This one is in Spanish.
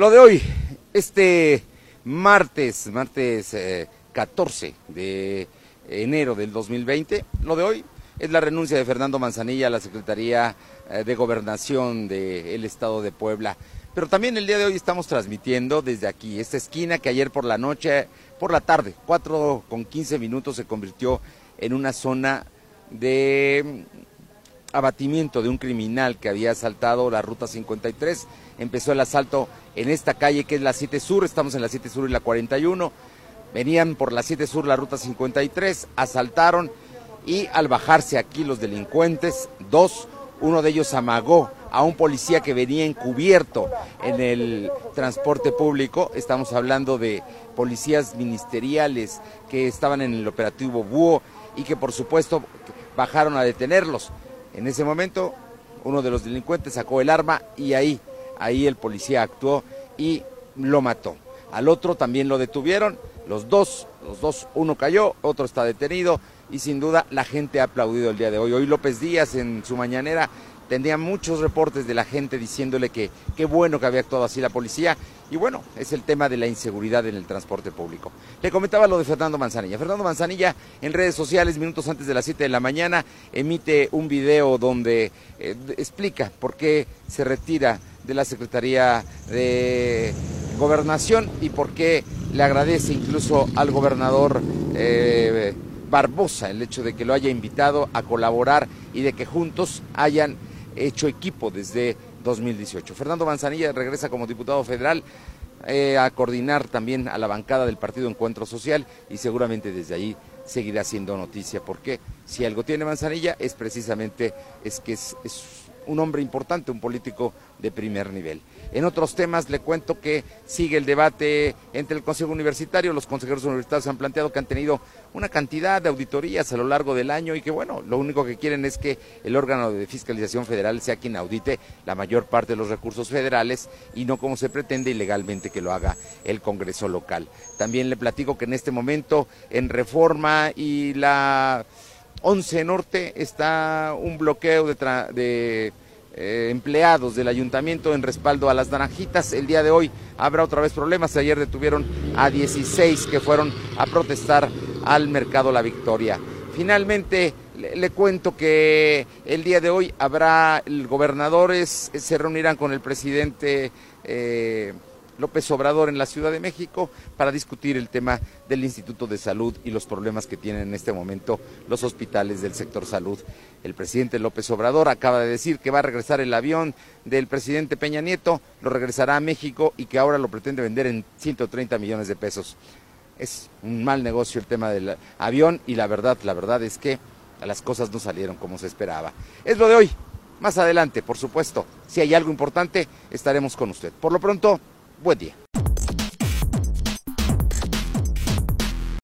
Lo de hoy, este martes, martes 14 eh, de enero del 2020, lo de hoy es la renuncia de Fernando Manzanilla a la Secretaría eh, de Gobernación del Estado de Puebla. Pero también el día de hoy estamos transmitiendo desde aquí, esta esquina que ayer por la noche, por la tarde, 4 con 15 minutos se convirtió en una zona de abatimiento de un criminal que había asaltado la ruta 53. Empezó el asalto en esta calle que es la 7 Sur, estamos en la 7 Sur y la 41. Venían por la 7 Sur la ruta 53, asaltaron y al bajarse aquí los delincuentes, dos, uno de ellos amagó a un policía que venía encubierto en el transporte público. Estamos hablando de policías ministeriales que estaban en el operativo Búho y que por supuesto bajaron a detenerlos. En ese momento, uno de los delincuentes sacó el arma y ahí, ahí el policía actuó y lo mató. Al otro también lo detuvieron, los dos, los dos, uno cayó, otro está detenido y sin duda la gente ha aplaudido el día de hoy. Hoy López Díaz en su mañanera tenía muchos reportes de la gente diciéndole que qué bueno que había actuado así la policía. Y bueno, es el tema de la inseguridad en el transporte público. Le comentaba lo de Fernando Manzanilla. Fernando Manzanilla en redes sociales, minutos antes de las 7 de la mañana, emite un video donde eh, explica por qué se retira de la Secretaría de Gobernación y por qué le agradece incluso al gobernador. Eh, Barbosa el hecho de que lo haya invitado a colaborar y de que juntos hayan hecho equipo desde 2018. Fernando Manzanilla regresa como diputado federal eh, a coordinar también a la bancada del Partido Encuentro Social y seguramente desde ahí seguirá siendo noticia, porque si algo tiene Manzanilla es precisamente es que es un hombre importante, un político de primer nivel. En otros temas le cuento que sigue el debate entre el Consejo Universitario, los consejeros universitarios han planteado que han tenido una cantidad de auditorías a lo largo del año y que bueno, lo único que quieren es que el órgano de fiscalización federal sea quien audite la mayor parte de los recursos federales y no como se pretende ilegalmente que lo haga el Congreso local. También le platico que en este momento en Reforma y la 11 Norte está un bloqueo de, eh, empleados del ayuntamiento en respaldo a las naranjitas. El día de hoy habrá otra vez problemas. Ayer detuvieron a 16 que fueron a protestar al mercado La Victoria. Finalmente, le, cuento que el día de hoy habrá, gobernadores se reunirán con el presidente. Eh, López Obrador en la Ciudad de México para discutir el tema del Instituto de Salud y los problemas que tienen en este momento los hospitales del sector salud. El presidente López Obrador acaba de decir que va a regresar el avión del presidente Peña Nieto, lo regresará a México y que ahora lo pretende vender en 130 millones de pesos. Es un mal negocio el tema del avión y la verdad, la verdad es que las cosas no salieron como se esperaba. Es lo de hoy. Más adelante, por supuesto, si hay algo importante, estaremos con usted. Por lo pronto, Buen día.